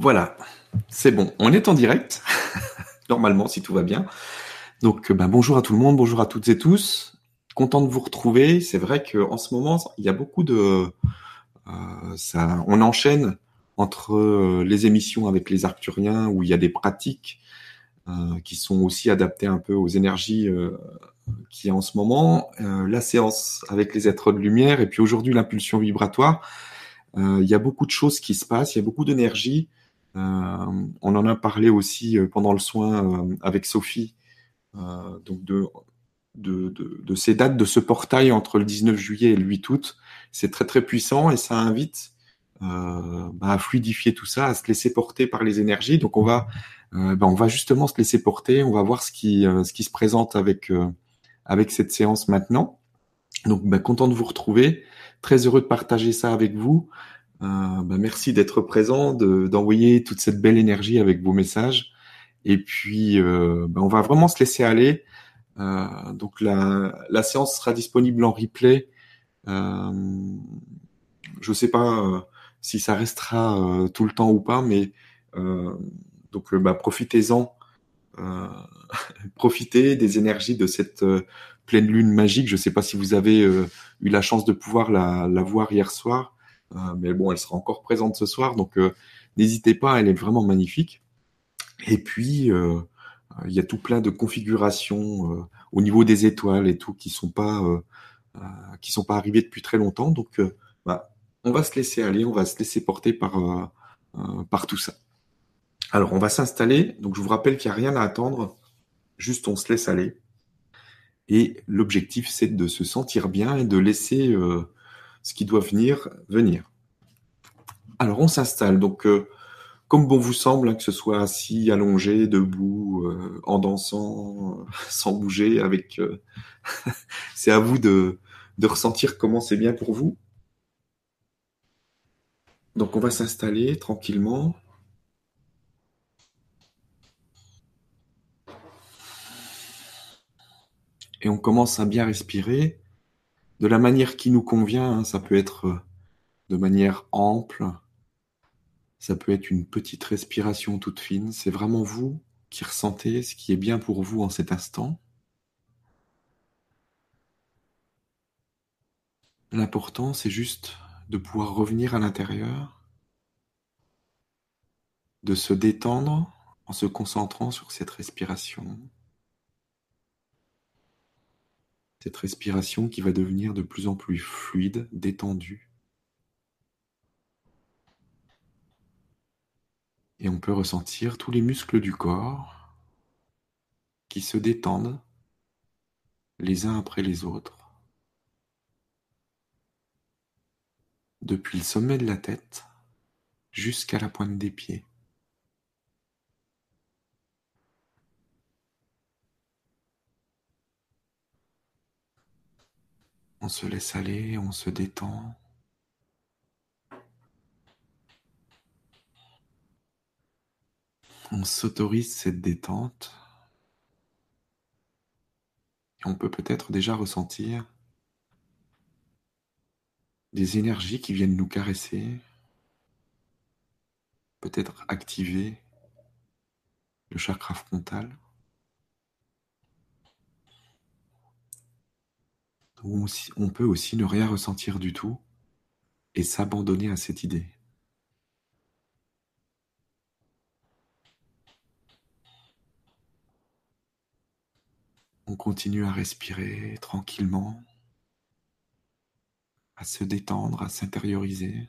Voilà, c'est bon. On est en direct, normalement, si tout va bien. Donc, ben, bonjour à tout le monde, bonjour à toutes et tous. Content de vous retrouver. C'est vrai qu'en ce moment, il y a beaucoup de... Euh, ça, on enchaîne entre euh, les émissions avec les Arcturiens, où il y a des pratiques euh, qui sont aussi adaptées un peu aux énergies euh, qui a en ce moment, la séance avec les êtres de lumière, et puis aujourd'hui l'impulsion vibratoire. il y a beaucoup de choses qui se passent, il y a beaucoup d'énergie euh, on en a parlé aussi euh, pendant le soin euh, avec Sophie, donc de, ces dates, de ce portail entre le 19 juillet et le 8 août. C'est très très puissant et ça invite bah, à fluidifier tout ça, à se laisser porter par les énergies. Donc on va, bah, on va justement se laisser porter, on va voir ce qui, ce qui se présente avec, avec cette séance maintenant. Donc bah, content de vous retrouver, très heureux de partager ça avec vous. Euh, bah, merci d'être présent, d'envoyer toute cette belle énergie avec vos messages. Et puis, euh, bah, on va vraiment se laisser aller. Euh, donc la, la, séance sera disponible en replay. Euh, je ne sais pas si ça restera tout le temps ou pas, mais donc bah, profitez-en. profitez des énergies de cette pleine lune magique. Je ne sais pas si vous avez eu la chance de pouvoir la, la voir hier soir. Euh, mais bon, elle sera encore présente ce soir, donc euh, n'hésitez pas, elle est vraiment magnifique. Et puis, euh, il y a tout plein de configurations au niveau des étoiles et tout qui sont pas qui sont pas arrivées depuis très longtemps. Donc, bah, on va se laisser aller, on va se laisser porter par par tout ça. Alors, on va s'installer. Donc, je vous rappelle qu'il n'y a rien à attendre. Juste, on se laisse aller. Et l'objectif, c'est de se sentir bien et de laisser ce qui doit venir, venir. Alors on s'installe, donc euh, comme bon vous semble, hein, que ce soit assis, allongé, debout, euh, en dansant, sans bouger, avec euh, c'est à vous de, de ressentir comment c'est bien pour vous. Donc on va s'installer tranquillement. Et on commence à bien respirer de la manière qui nous convient. Hein, ça peut être euh, de manière ample, ça peut être une petite respiration toute fine. C'est vraiment vous qui ressentez ce qui est bien pour vous en cet instant. L'important, c'est juste de pouvoir revenir à l'intérieur, de se détendre en se concentrant sur cette respiration. Cette respiration qui va devenir de plus en plus fluide, détendue. Et on peut ressentir tous les muscles du corps qui se détendent les uns après les autres. Depuis le sommet de la tête jusqu'à la pointe des pieds. On se laisse aller, on se détend. On s'autorise cette détente. On peut peut-être déjà ressentir des énergies qui viennent nous caresser, peut-être activer le chakra frontal. On peut aussi ne rien ressentir du tout et s'abandonner à cette idée. On continue à respirer tranquillement, à se détendre, à s'intérioriser.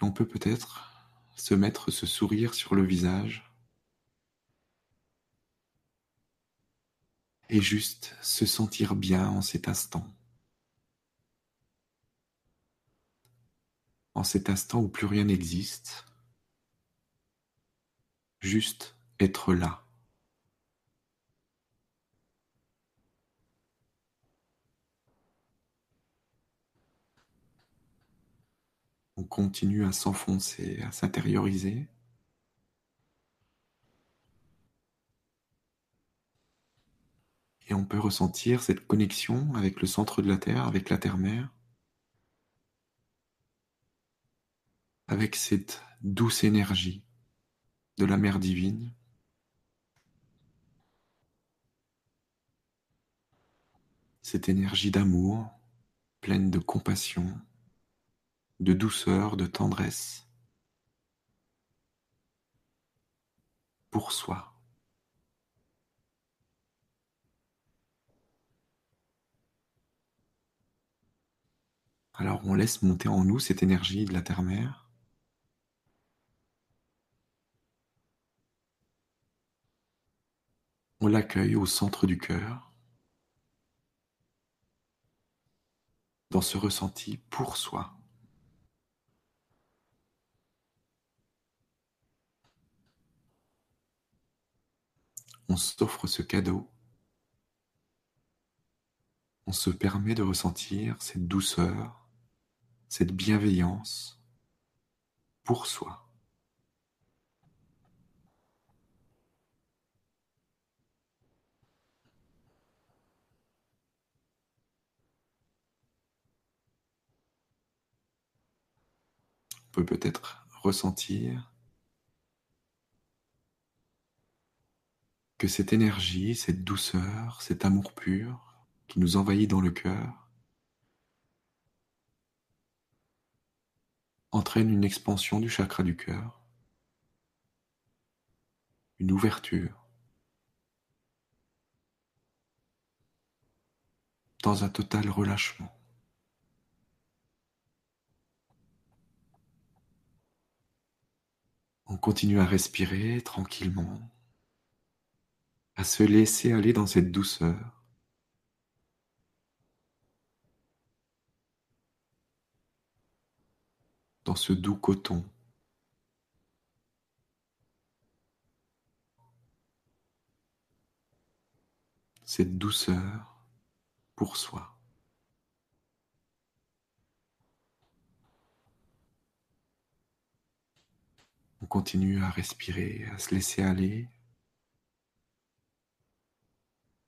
Et on peut peut-être se mettre ce sourire sur le visage et juste se sentir bien en cet instant. En cet instant où plus rien n'existe, juste être là. On continue à s'enfoncer, à s'intérioriser. On peut ressentir cette connexion avec le centre de la Terre, avec la Terre-Mère? avec cette douce énergie de la Mère divine? Cette énergie d'amour, pleine de compassion, de douceur, de tendresse pour soi. Alors on laisse monter en nous cette énergie de la terre-mère. On l'accueille au centre du cœur, dans ce ressenti pour soi. On s'offre ce cadeau on se permet de ressentir cette douceur, cette bienveillance pour soi. On peut peut-être ressentir que cette énergie, cette douceur, cet amour pur qui nous envahit dans le cœur entraîne une expansion du chakra du cœur, une ouverture, dans un total relâchement. On continue à respirer tranquillement, à se laisser aller dans cette douceur. Dans ce doux coton. Cette douceur pour soi. On continue à respirer, à se laisser aller,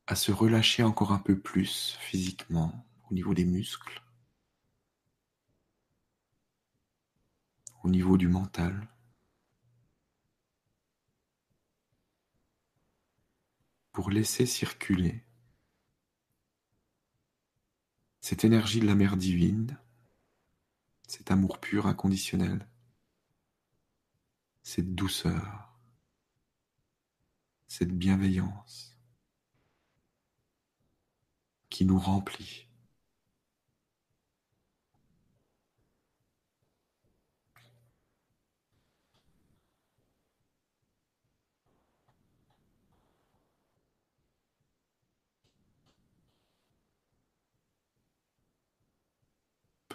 à se relâcher encore un peu plus physiquement au niveau des muscles. Au niveau du mental. Pour laisser circuler cette énergie de la mère divine, cet amour pur inconditionnel, cette douceur, cette bienveillance qui nous remplit.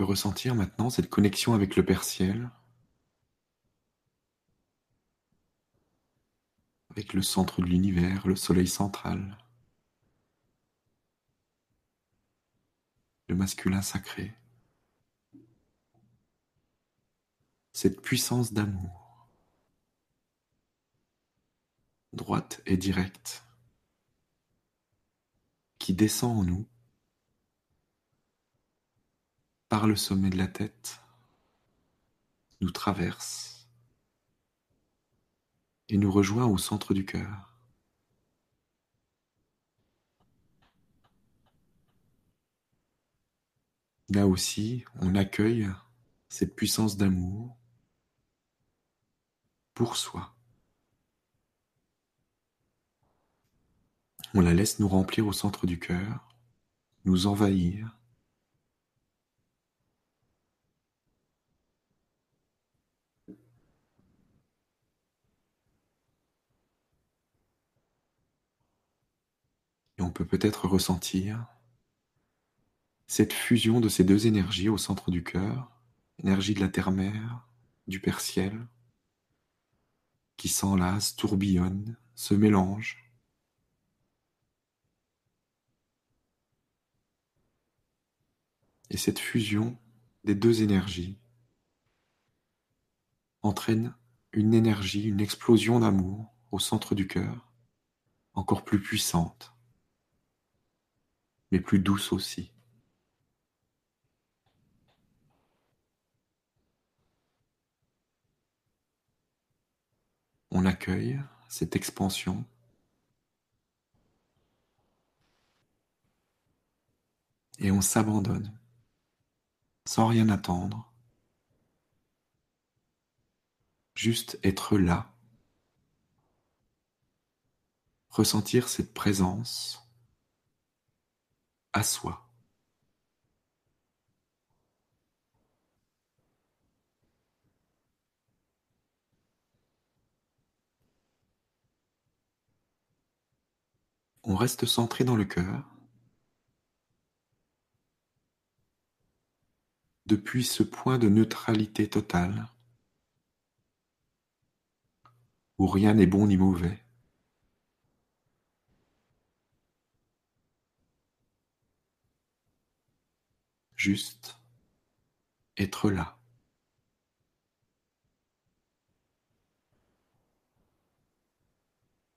Ressentir maintenant cette connexion avec le Père Ciel, avec le centre de l'univers, le Soleil central, le masculin sacré, cette puissance d'amour, droite et directe, qui descend en nous par le sommet de la tête, nous traverse et nous rejoint au centre du cœur. Là aussi, on accueille cette puissance d'amour pour soi. On la laisse nous remplir au centre du cœur, nous envahir, On peut peut-être ressentir cette fusion de ces deux énergies au centre du cœur, énergie de la terre-mère, du Père Ciel, qui s'enlace, tourbillonne, se mélange. Et cette fusion des deux énergies entraîne une énergie, une explosion d'amour au centre du cœur, encore plus puissante, mais plus douce aussi. on accueille cette expansion. Et on s'abandonne sans rien attendre, juste être là, ressentir cette présence On reste centré dans le cœur. Depuis ce point de neutralité totale, où rien n'est bon ni mauvais, juste être là.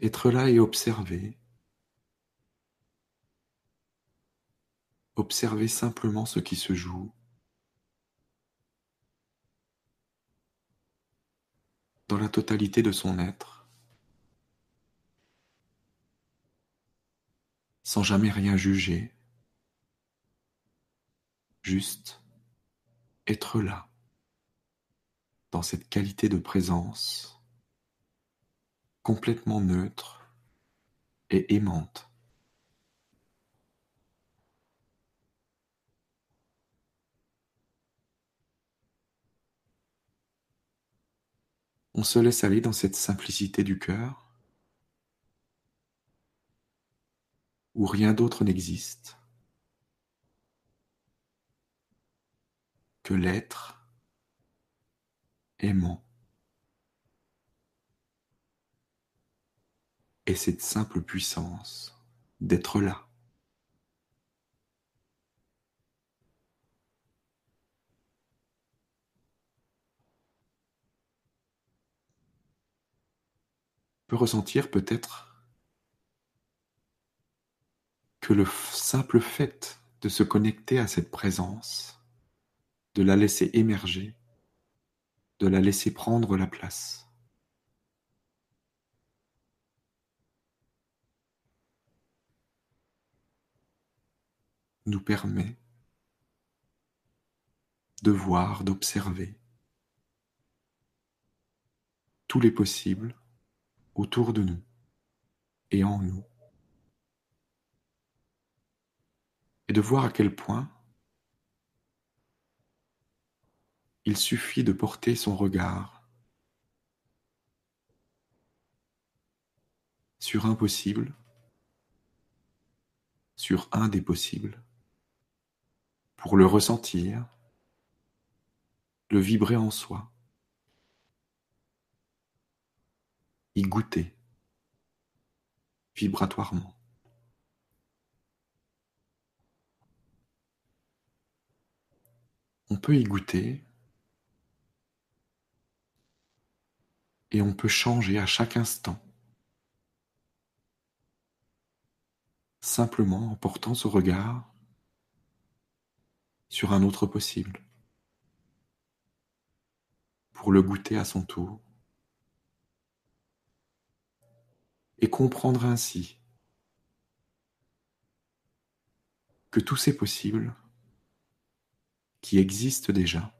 Être là et observer. Observez simplement ce qui se joue. Dans la totalité de son être, sans jamais rien juger, juste être là, dans cette qualité de présence complètement neutre et aimante. On se laisse aller dans cette simplicité du cœur où rien d'autre n'existe l'être aimant et cette simple puissance d'être là. peut ressentir peut-être que le simple fait de se connecter à cette présence, de la laisser émerger, de la laisser prendre la place, nous permet de voir, d'observer tous les possibles autour de nous et en nous. Et de voir à quel point il suffit de porter son regard sur un possible, sur un des possibles, pour le ressentir, le vibrer en soi. y goûter vibratoirement. On peut y goûter et on peut changer à chaque instant, simplement en portant ce regard sur un autre possible, pour le goûter à son tour. et comprendre ainsi que tous ces possibles qui existent déjà,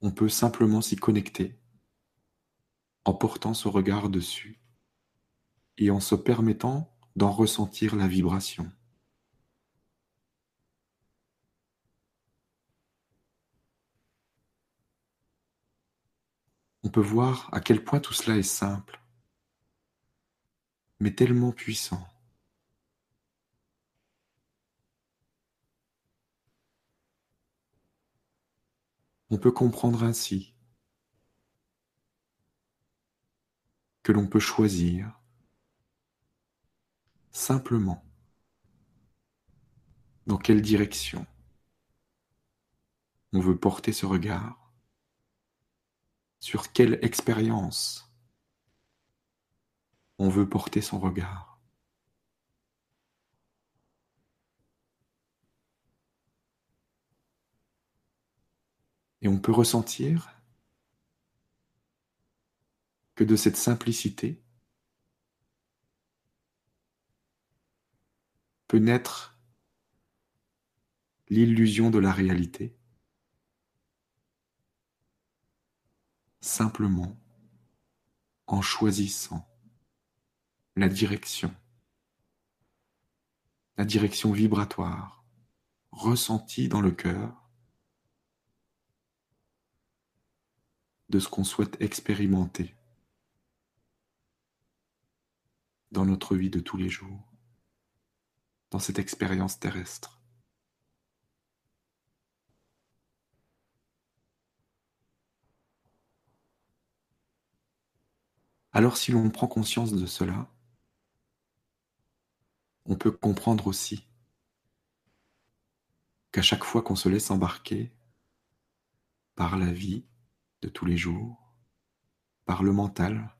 on peut simplement s'y connecter en portant ce regard dessus et en se permettant d'en ressentir la vibration. On peut voir à quel point tout cela est simple mais tellement puissant. On peut comprendre ainsi que l'on peut choisir. Simplement. Dans quelle direction on veut porter ce regard, sur quelle expérience on veut porter son regard? Et on peut ressentir que de cette simplicité peut naître l'illusion de la réalité, simplement en choisissant la direction, la direction vibratoire ressentie dans le cœur de ce qu'on souhaite expérimenter dans notre vie de tous les jours, dans cette expérience terrestre. Alors si l'on prend conscience de cela, on peut comprendre aussi qu'à chaque fois qu'on se laisse embarquer par la vie de tous les jours, par le mental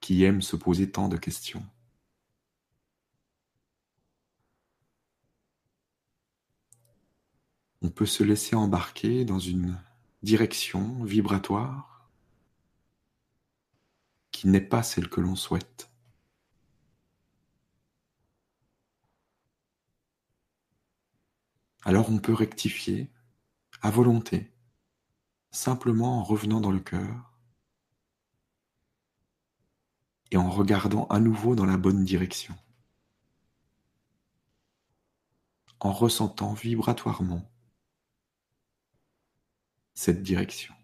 qui aime se poser tant de questions, on peut se laisser embarquer dans une direction vibratoire qui n'est pas celle que l'on souhaite. Alors on peut rectifier à volonté, simplement en revenant dans le cœur et en regardant à nouveau dans la bonne direction, en ressentant vibratoirement cette direction.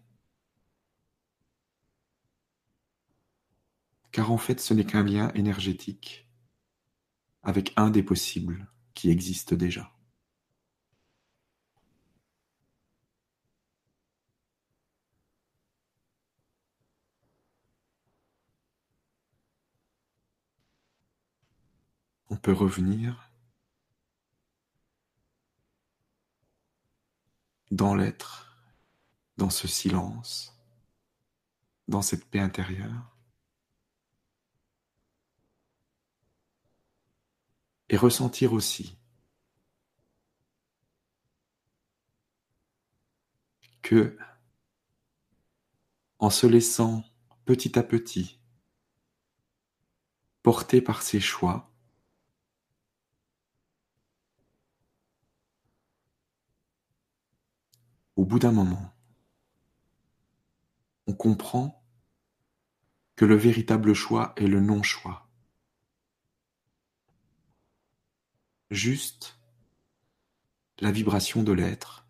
car en fait ce n'est qu'un lien énergétique avec un des possibles qui existe déjà. On peut revenir dans l'être, dans ce silence, dans cette paix intérieure. et ressentir aussi que en se laissant petit à petit porter par ses choix, au bout d'un moment, on comprend que le véritable choix est le non-choix. juste la vibration de l'être,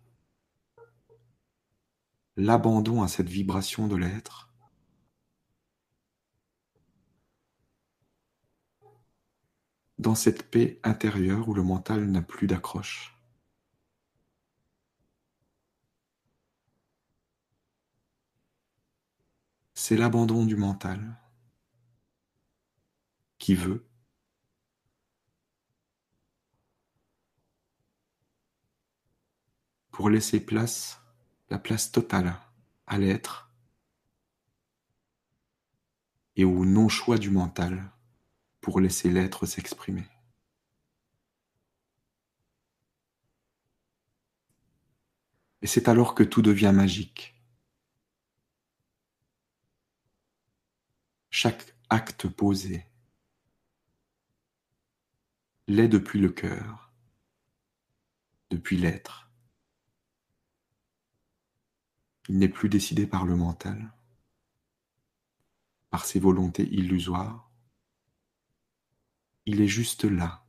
l'abandon à cette vibration de l'être, dans cette paix intérieure où le mental n'a plus d'accroche. C'est l'abandon du mental qui veut pour laisser place, la place totale à l'être et au non-choix du mental pour laisser l'être s'exprimer. Et c'est alors que tout devient magique. Chaque acte posé l'est depuis le cœur, depuis l'être. Il n'est plus décidé par le mental, par ses volontés illusoires. Il est juste là,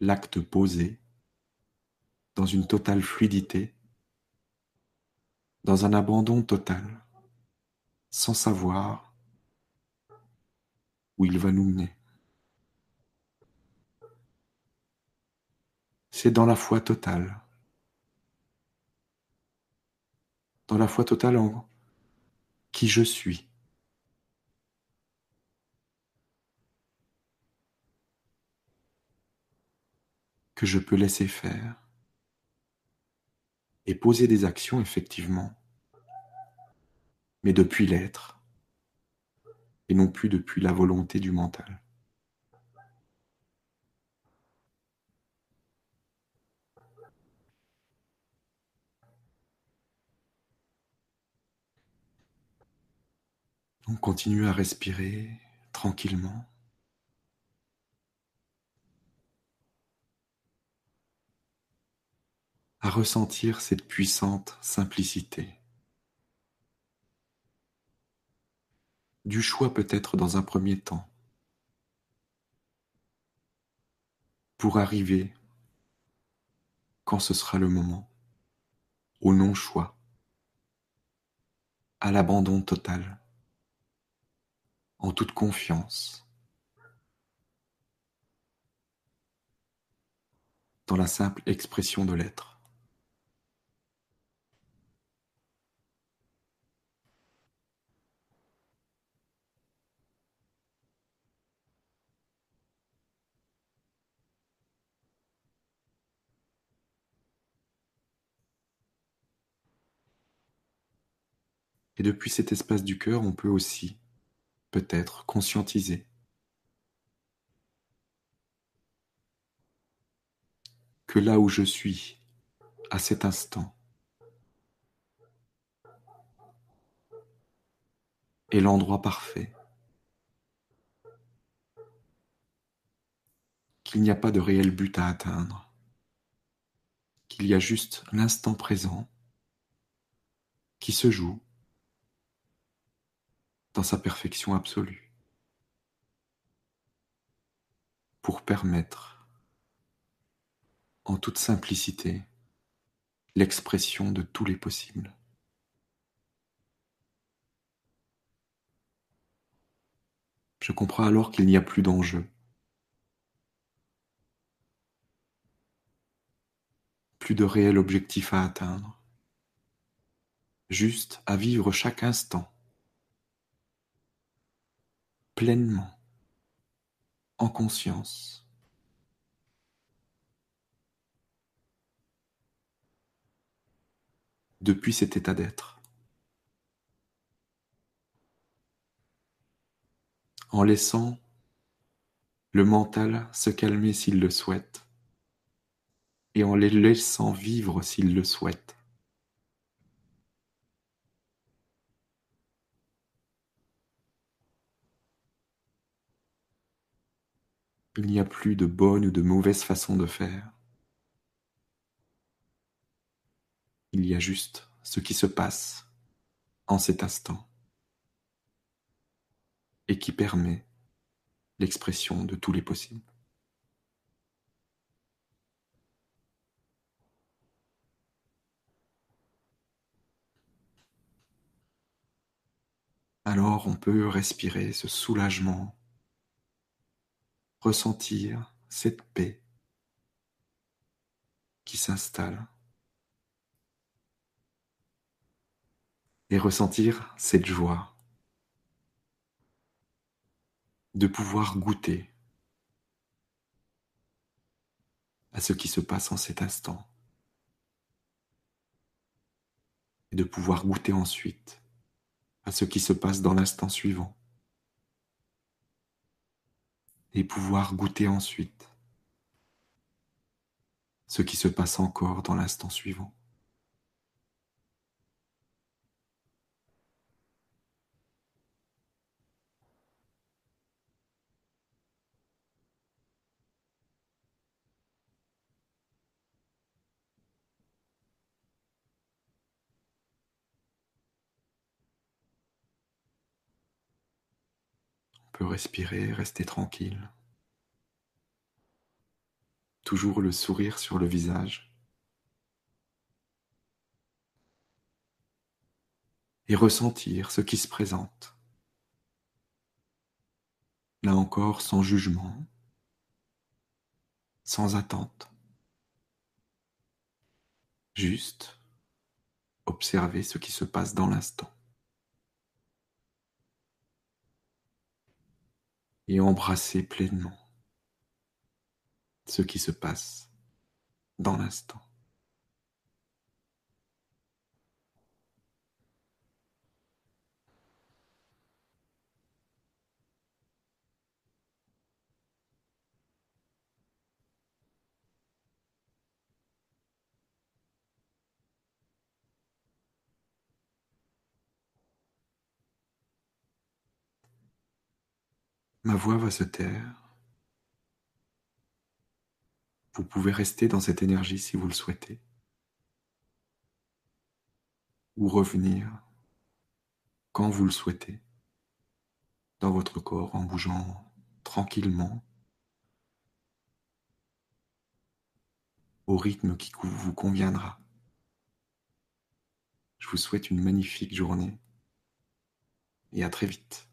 l'acte posé, dans une totale fluidité, dans un abandon total, sans savoir où il va nous mener. C'est dans la foi totale dans la foi totale en qui je suis. que je peux laisser faire et poser des actions effectivement, mais depuis l'être et non plus depuis la volonté du mental. Donc continue à respirer tranquillement. à ressentir cette puissante simplicité. Du choix peut-être dans un premier temps, pour arriver, quand ce sera le moment, au non-choix, à l'abandon total, en toute confiance, dans la simple expression de l'être. Et depuis cet espace du cœur, on peut aussi, peut-être, conscientiser. Que là où je suis, à cet instant, est l'endroit parfait, qu'il n'y a pas de réel but à atteindre, qu'il y a juste l'instant présent qui se joue dans sa perfection absolue, pour permettre, en toute simplicité, l'expression de tous les possibles. Je comprends alors qu'il n'y a plus d'enjeu. Plus de réel objectif à atteindre. Juste à vivre chaque instant pleinement, en conscience. depuis cet état d'être. En laissant le mental se calmer s'il le souhaite et en les laissant vivre s'il le souhaite. Il n'y a plus de bonne ou de mauvaise façon de faire. Il y a juste ce qui se passe en cet instant et qui permet l'expression de tous les possibles. Alors on peut respirer ce soulagement ressentir cette paix qui s'installe. Et ressentir cette joie de pouvoir goûter à ce qui se passe en cet instant. Et de pouvoir goûter ensuite à ce qui se passe dans l'instant suivant et pouvoir goûter ensuite ce qui se passe encore dans l'instant suivant. Respirer, rester tranquille. Toujours le sourire sur le visage. Et ressentir ce qui se présente. Là encore, sans jugement, sans attente. Juste observer ce qui se passe dans l'instant. Et embrasser pleinement ce qui se passe dans l'instant. Ma voix va se taire. Vous pouvez rester dans cette énergie si vous le souhaitez. Ou revenir quand vous le souhaitez dans votre corps en bougeant tranquillement au rythme qui vous conviendra. Je vous souhaite une magnifique journée et à très vite.